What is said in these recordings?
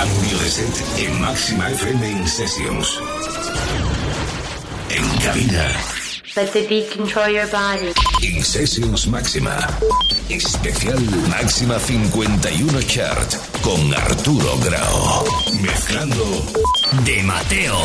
Cambio de set en Máxima FM In Sessions. En cabina. Let the beat control your body. In Sessions Máxima. Especial Máxima 51 Chart con Arturo Grau. Mezclando de Mateo.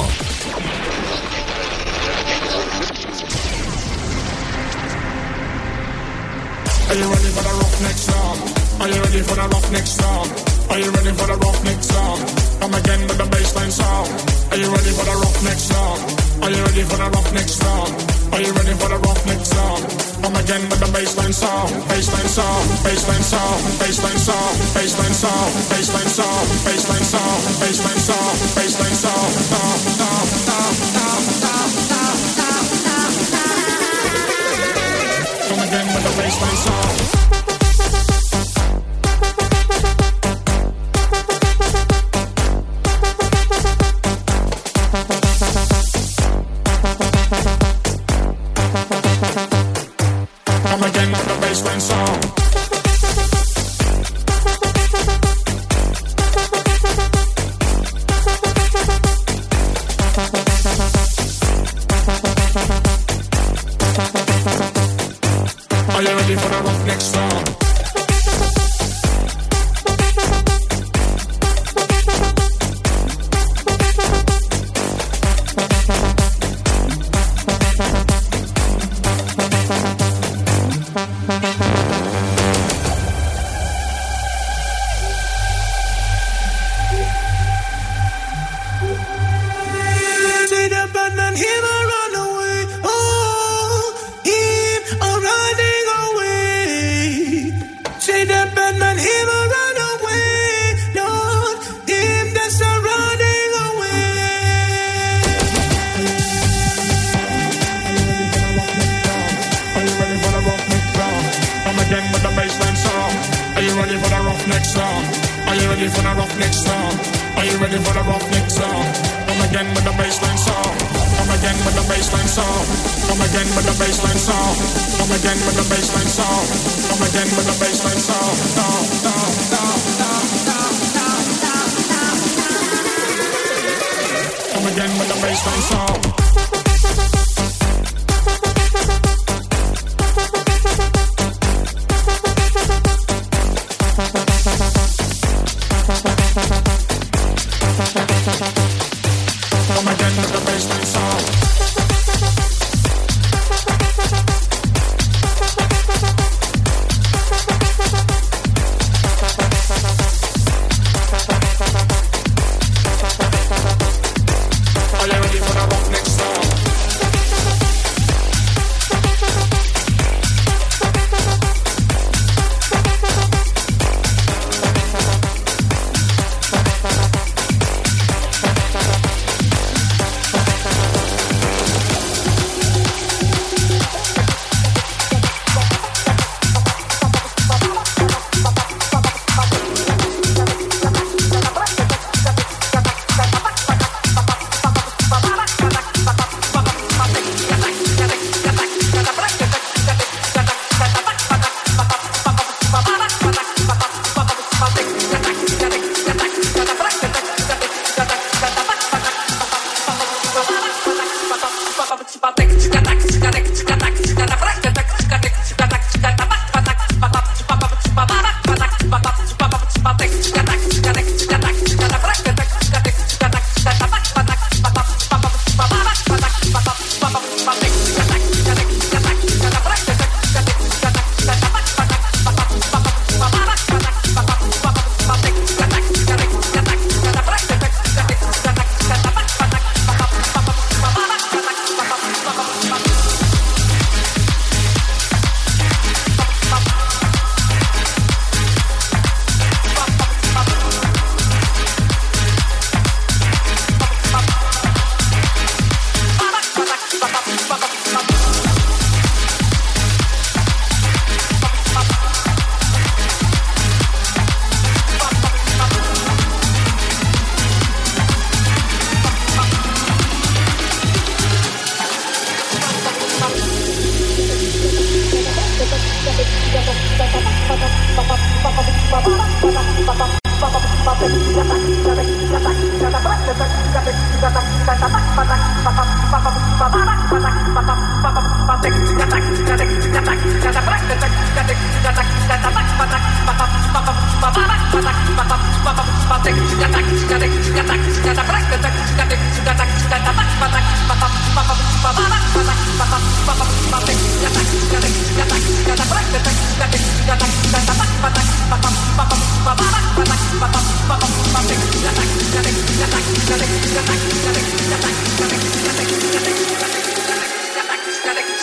Are you ready for the rough next song? Are you ready for the rough next song? Are you ready for the rough next song? Come again with the baseline song. Are you ready for the rough next song? Are you ready for the rough next song? Are you ready for the rough next song? Come again with the baseline song, baseline song, baseline song, baseline song, baseline song, baseline song, baseline song, baseline song, baseline song, song, song, song, song. Come again with the baseline song.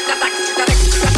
Got that, got that, got that.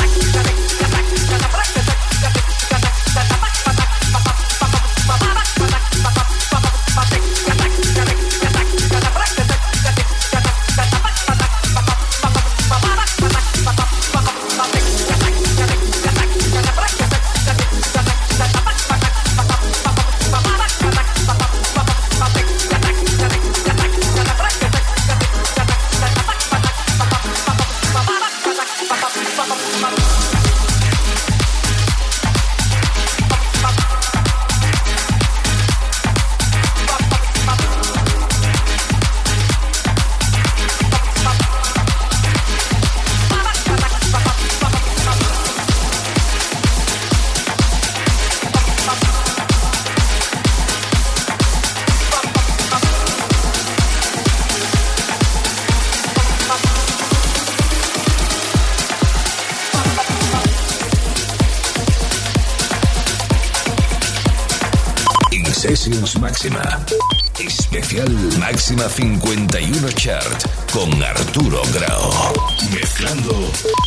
Máxima 51 Chart con Arturo Grau. Mezclando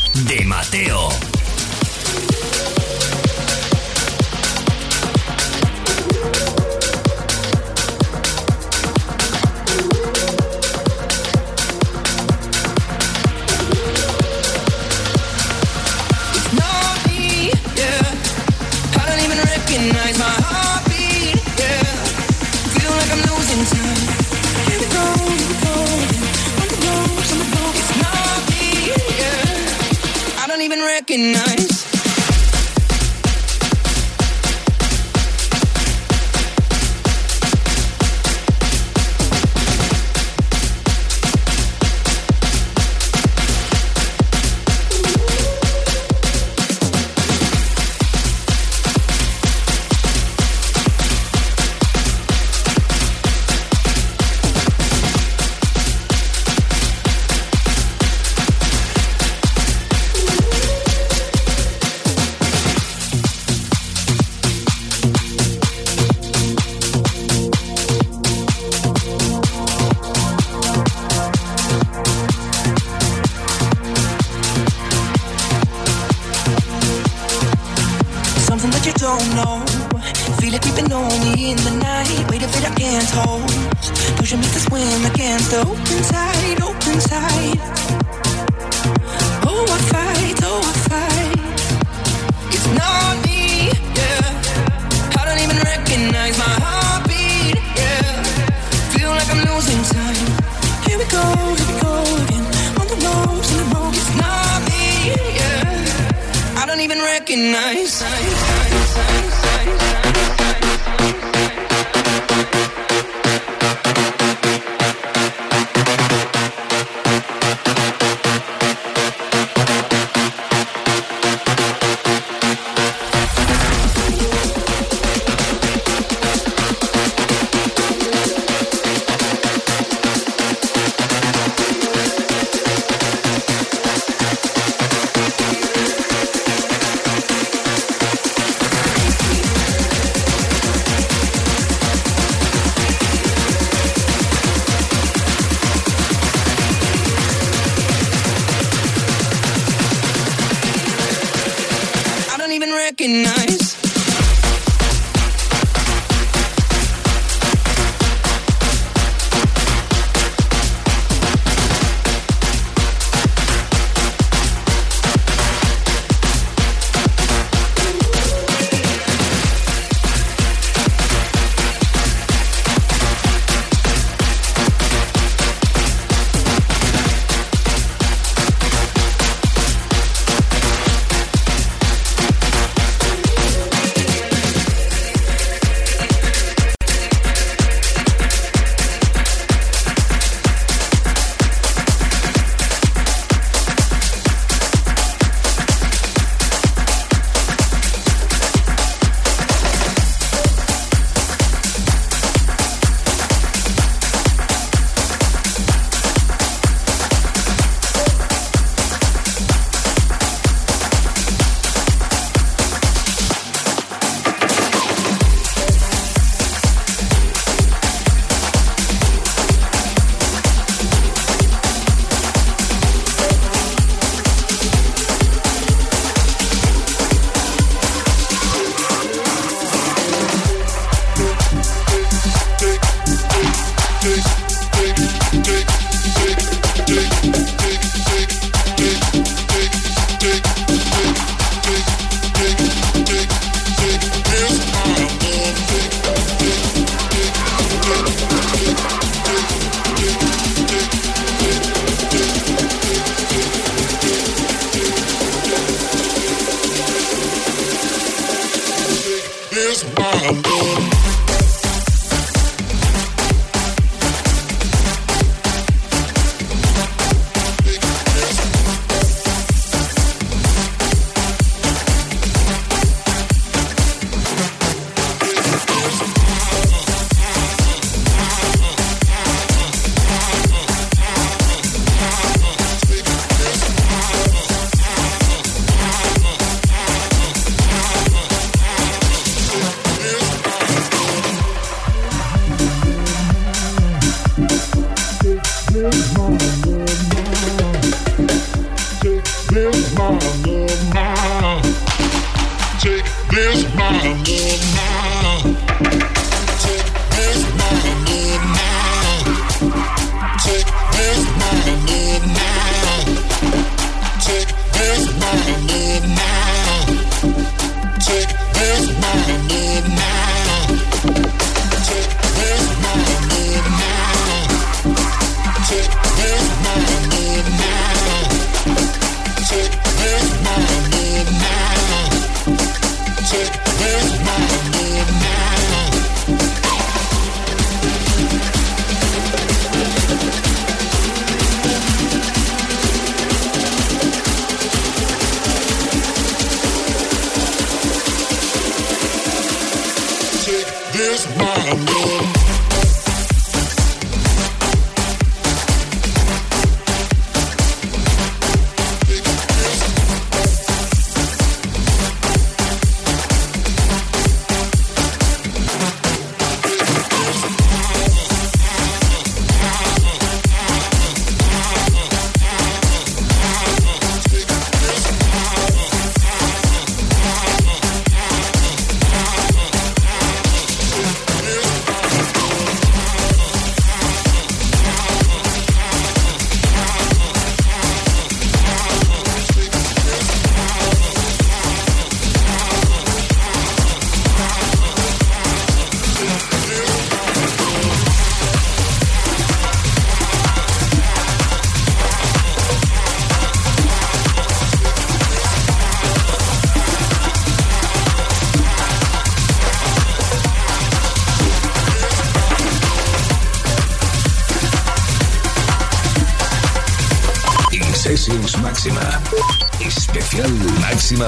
recognize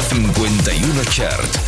51 Chart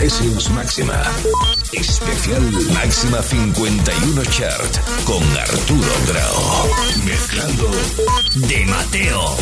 Sessions Máxima. Especial Máxima 51 Chart con Arturo Grau. Mezclando de Mateo.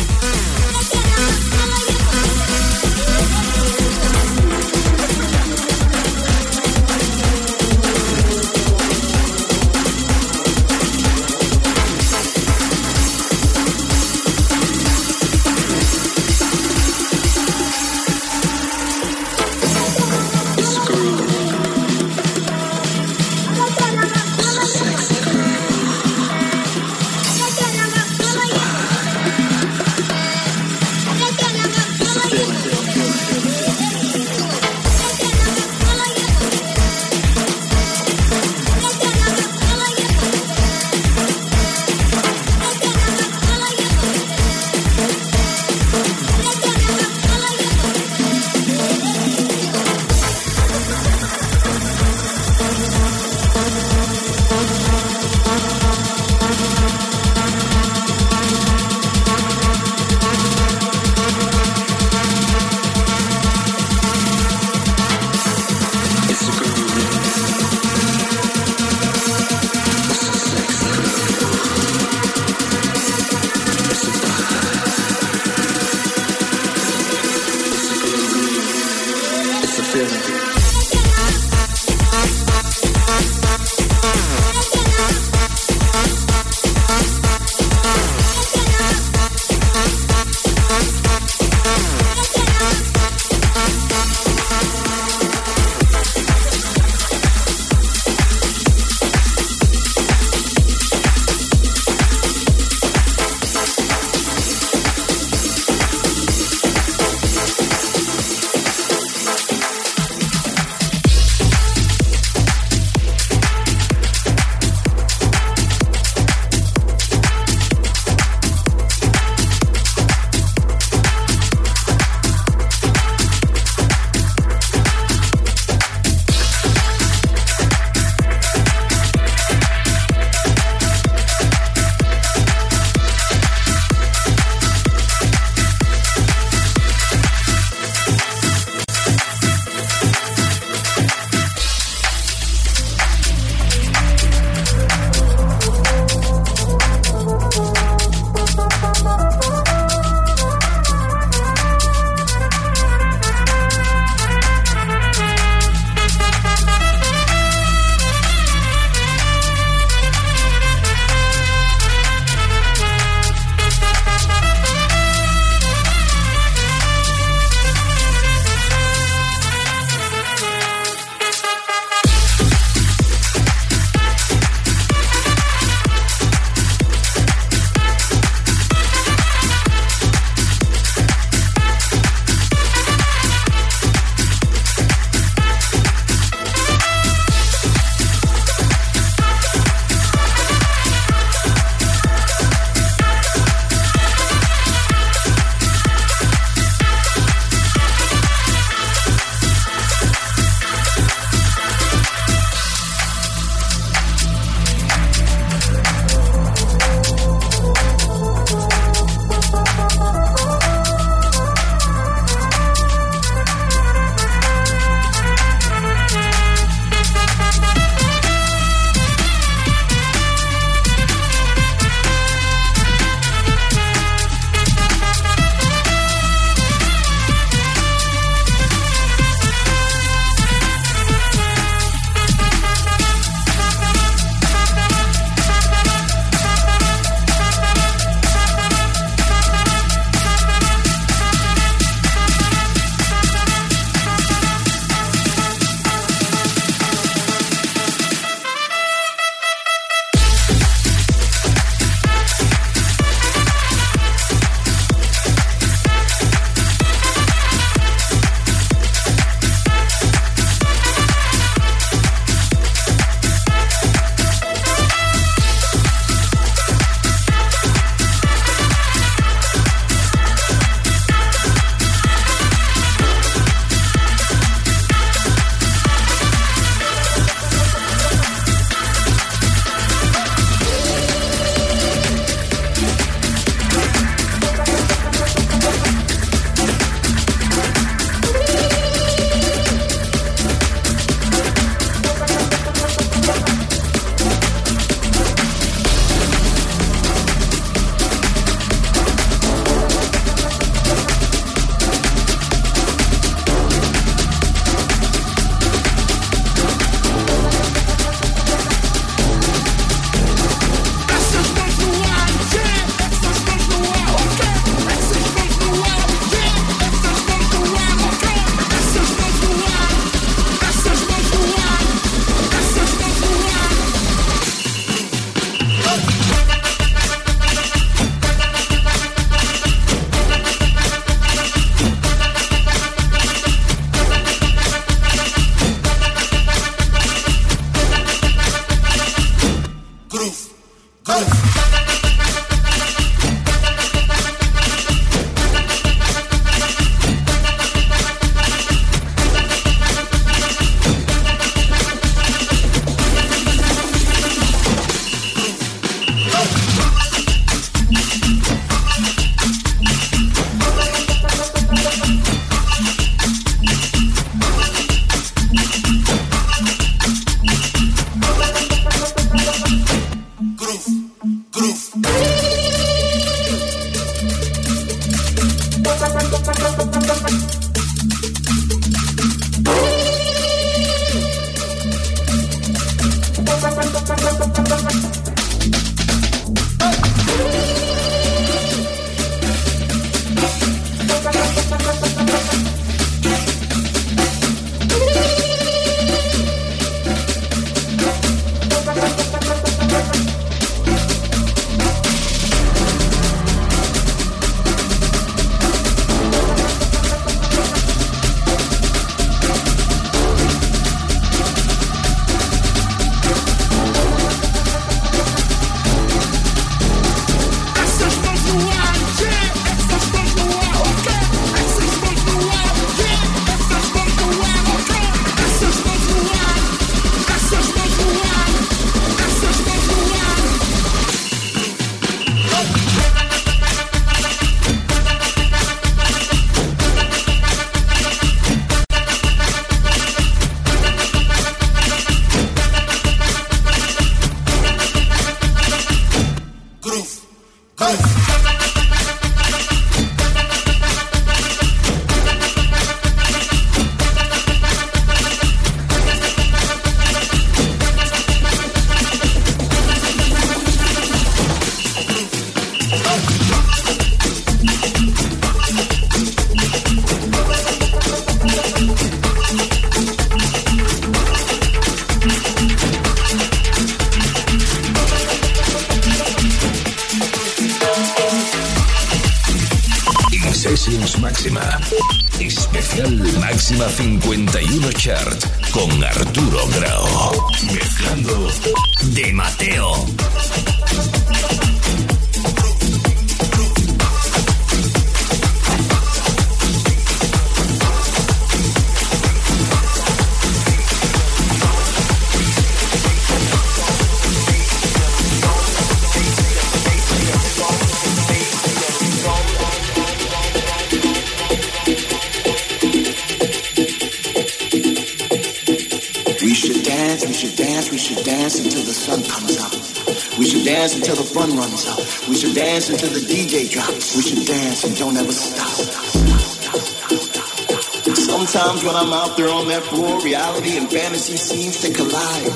I'm out there on that floor, reality and fantasy seems to collide.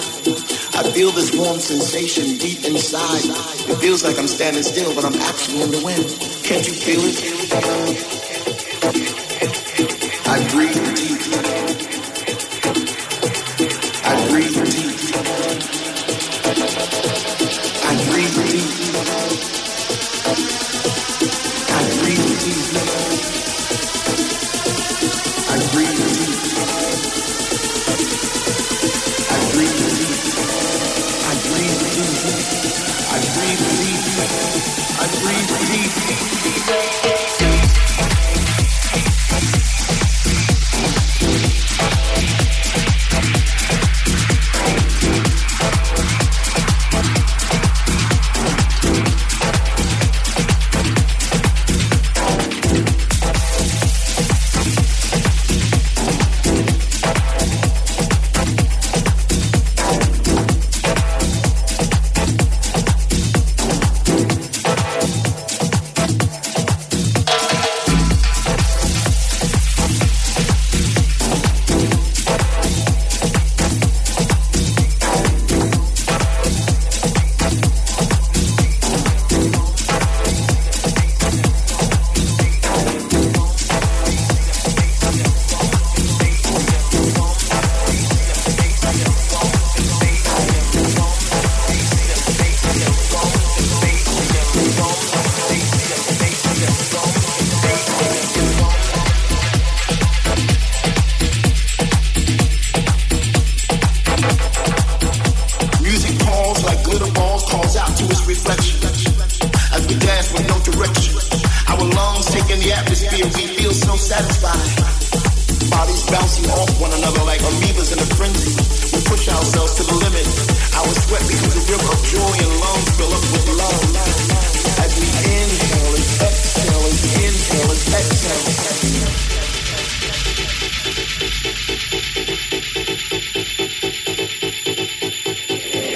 I feel this warm sensation deep inside. It feels like I'm standing still, but I'm actually in the wind. Can't you feel it? I breathe deep. I breathe deep.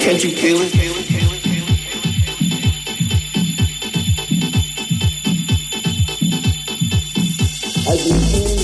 Can't you feel it? I've been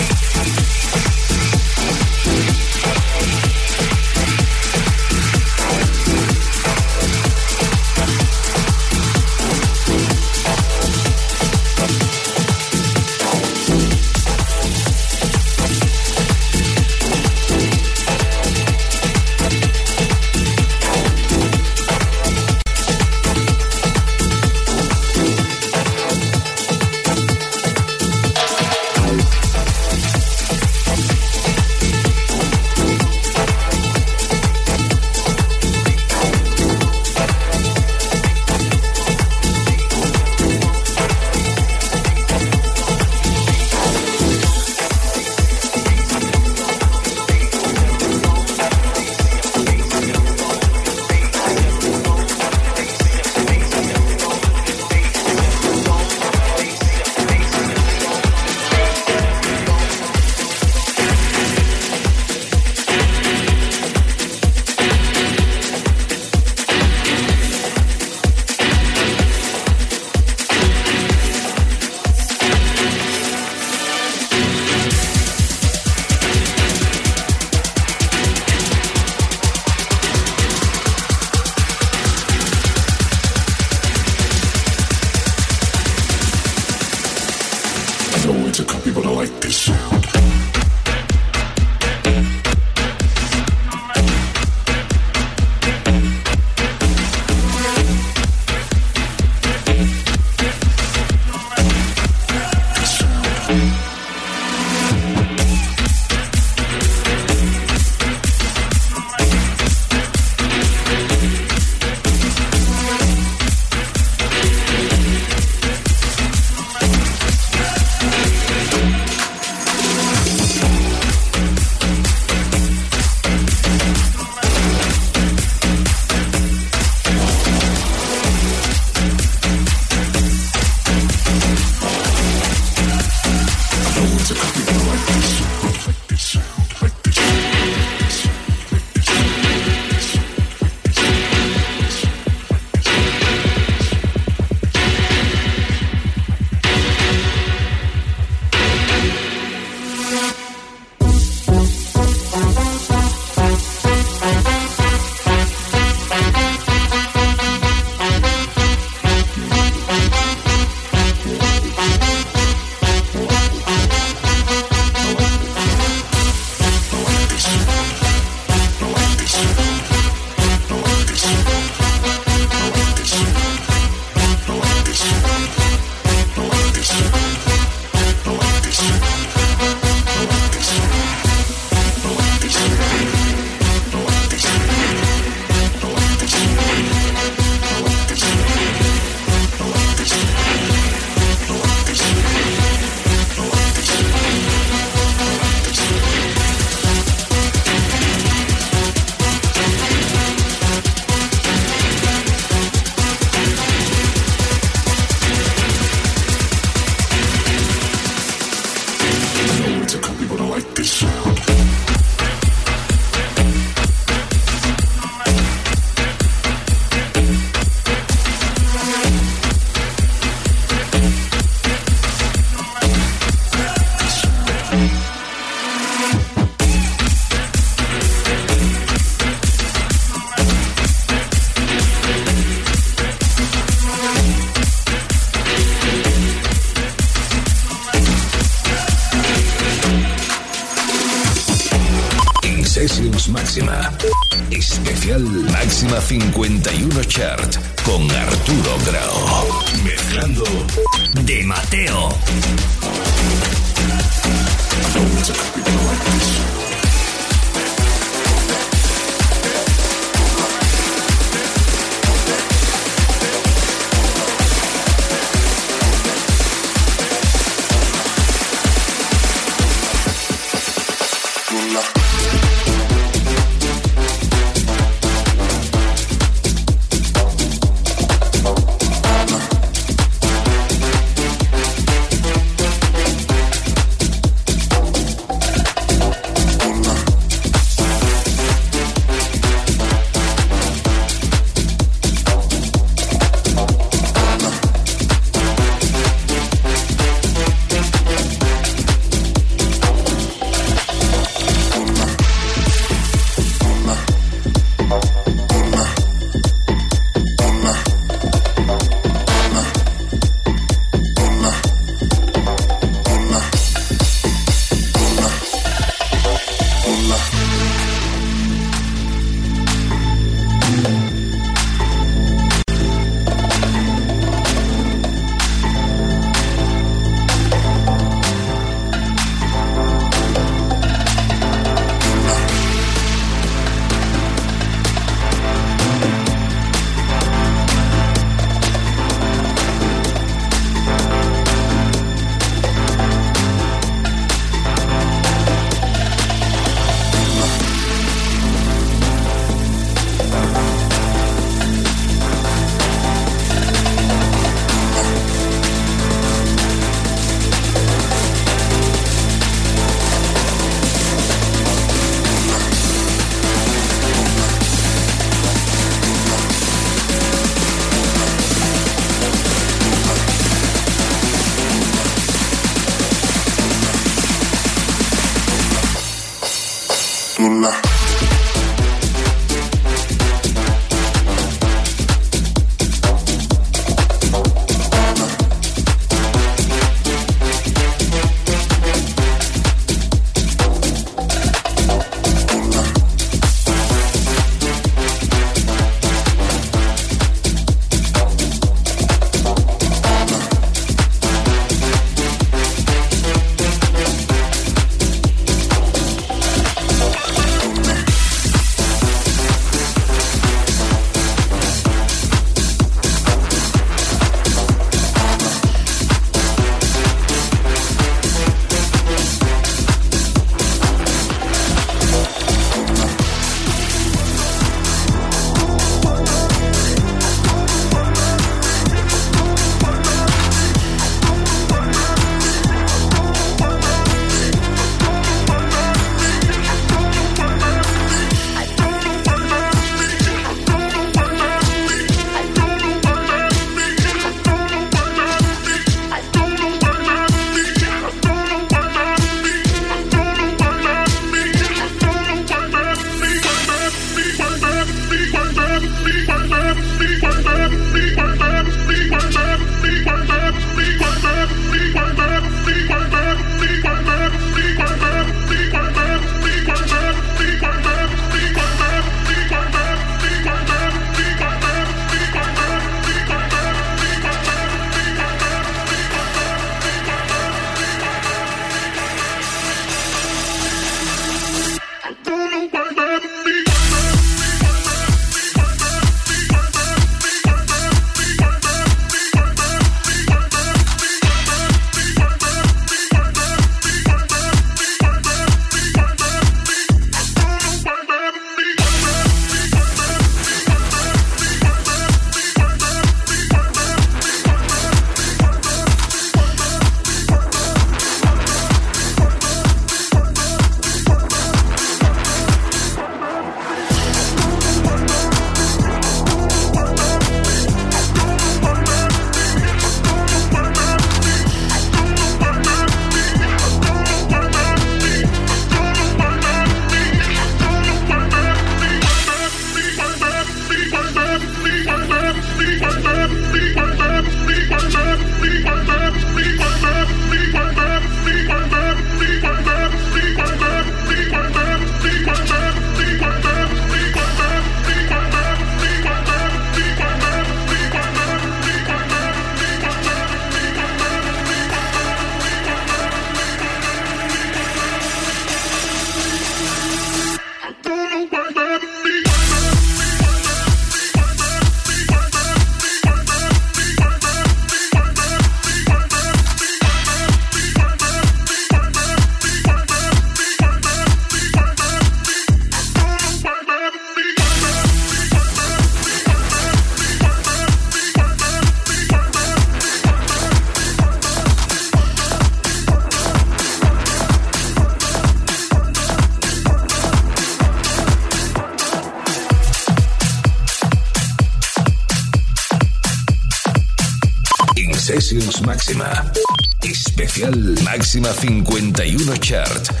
Especial. Máxima 51 Chart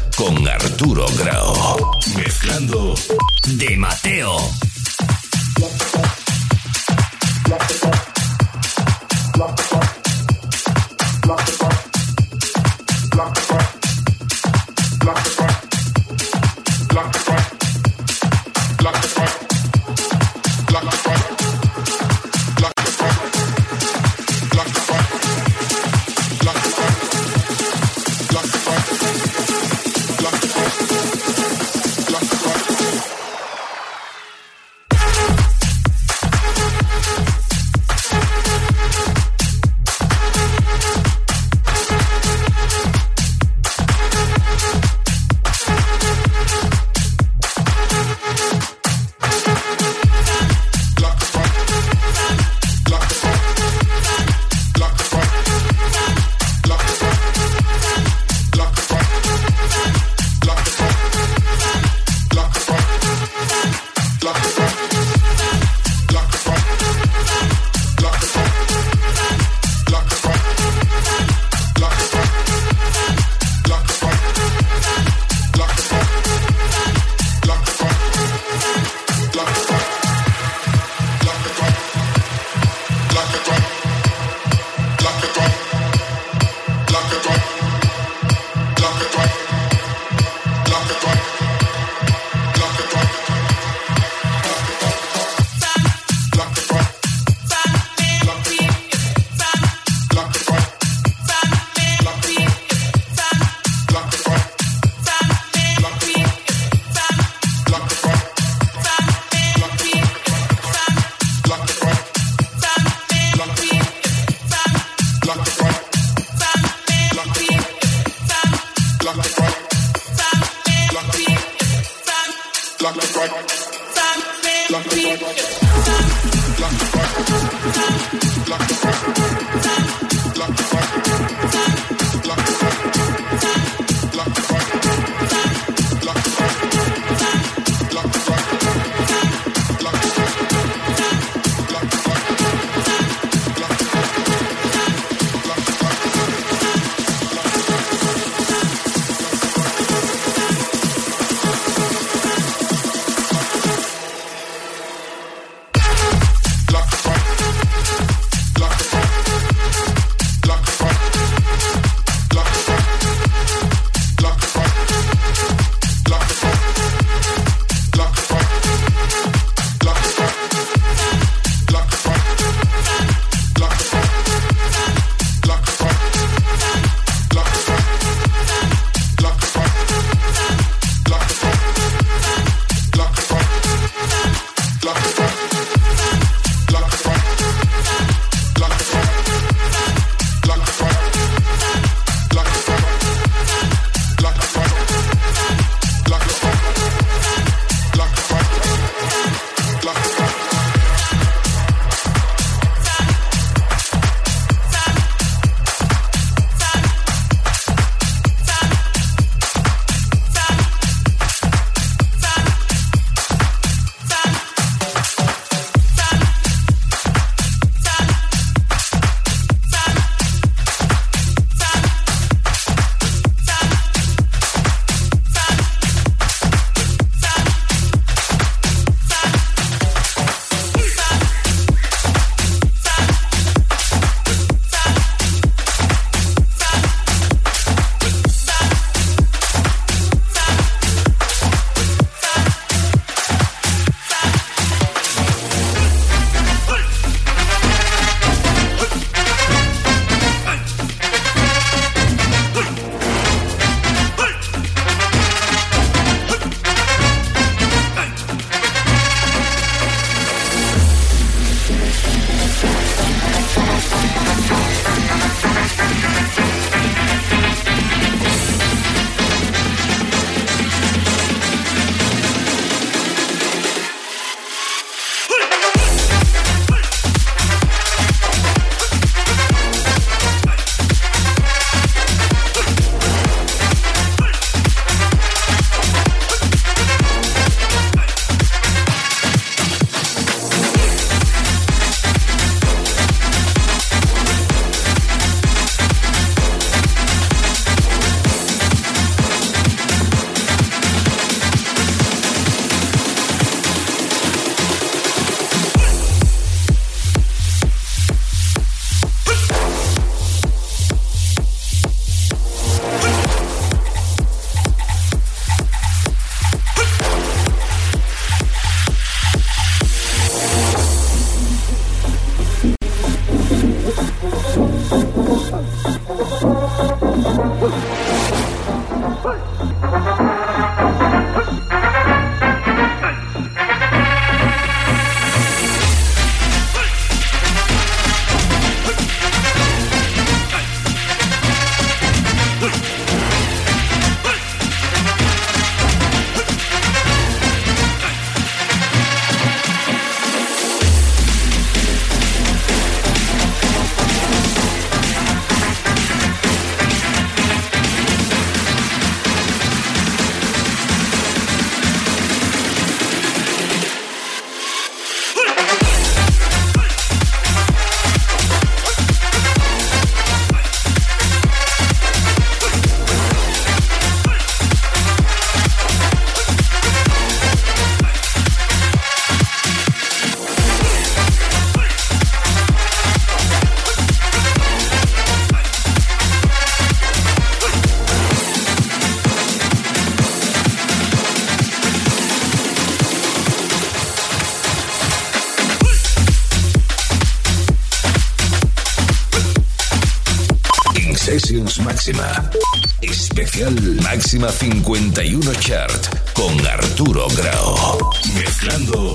Máxima 51 Chart con Arturo Grau. Mezclando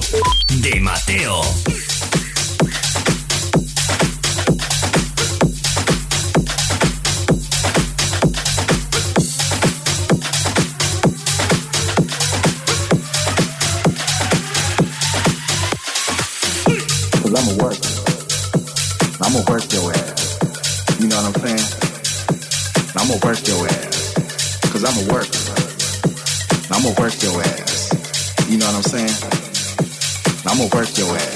de Mateo. work your ass.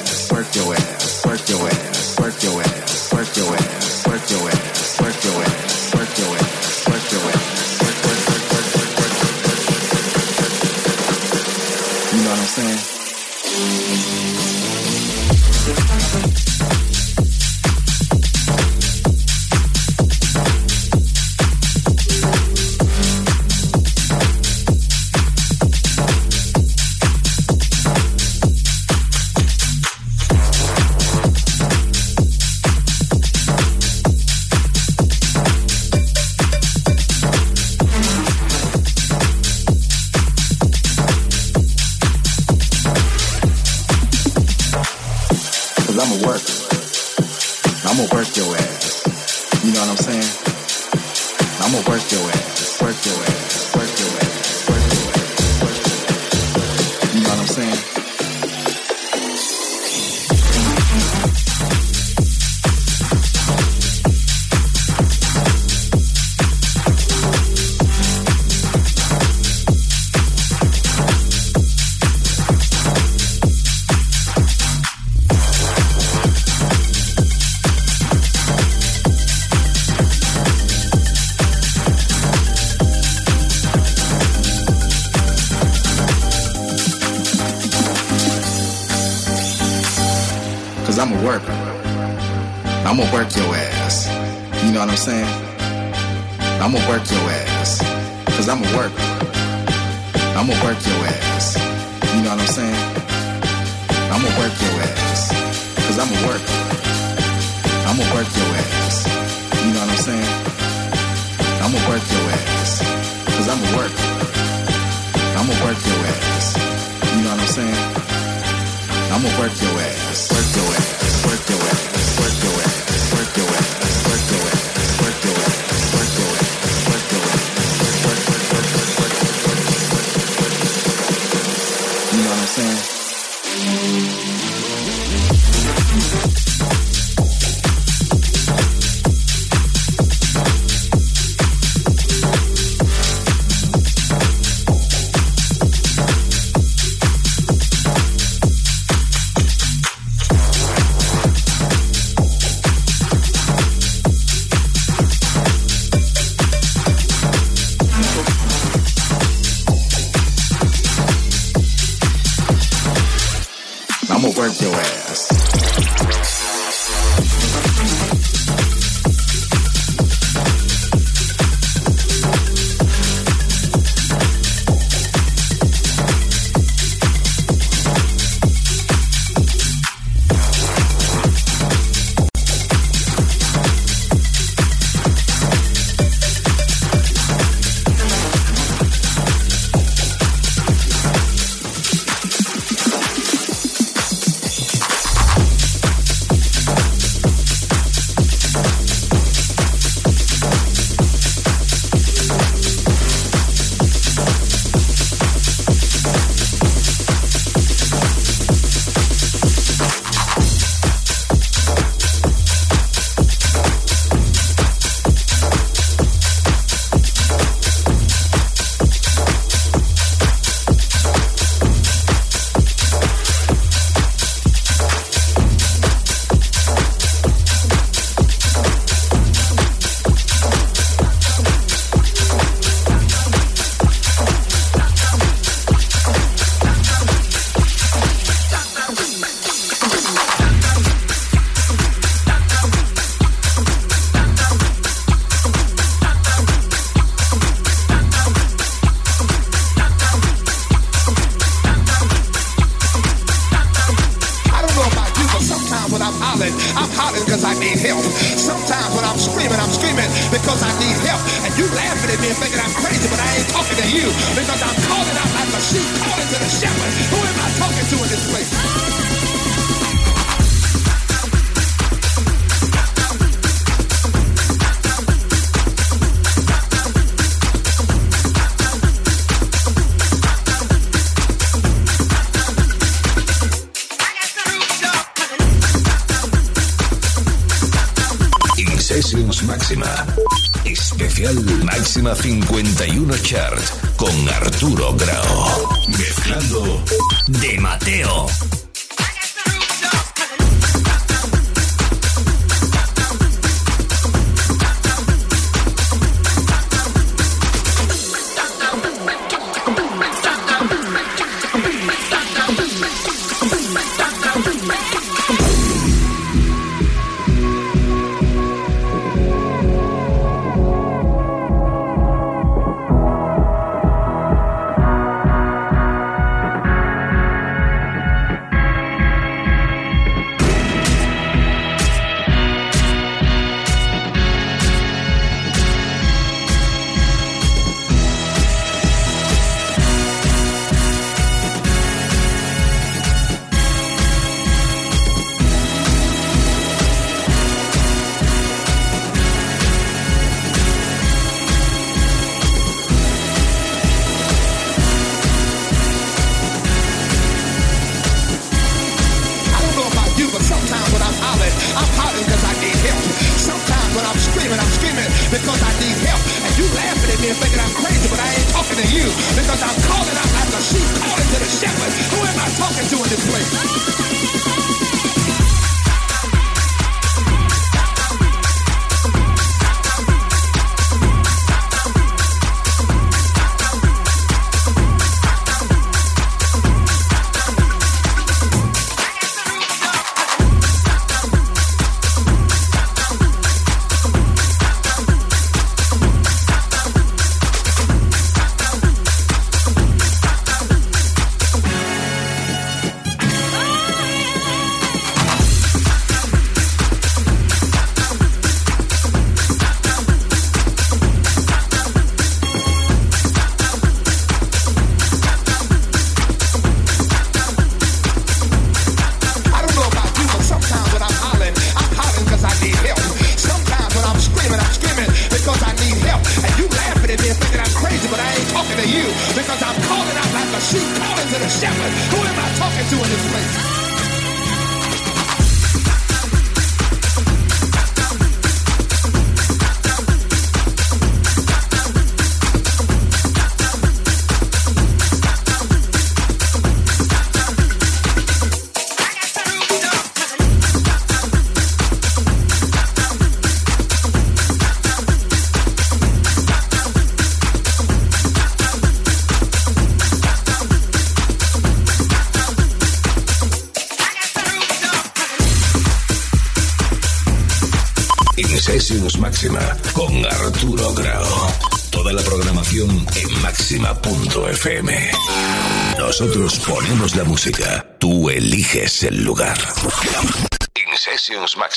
Hollering because I need help. Sometimes when I'm screaming, I'm screaming because I need help. And you laughing at me and thinking I'm crazy, but I ain't talking to you because I'm calling out like a sheep calling to the shepherd. Who am I talking to in this place? Máxima. Especial Máxima 51 Chart con Arturo Grau. Mezclando de Mateo. Nosotros ponemos la música, tú eliges el lugar. In Sessions Max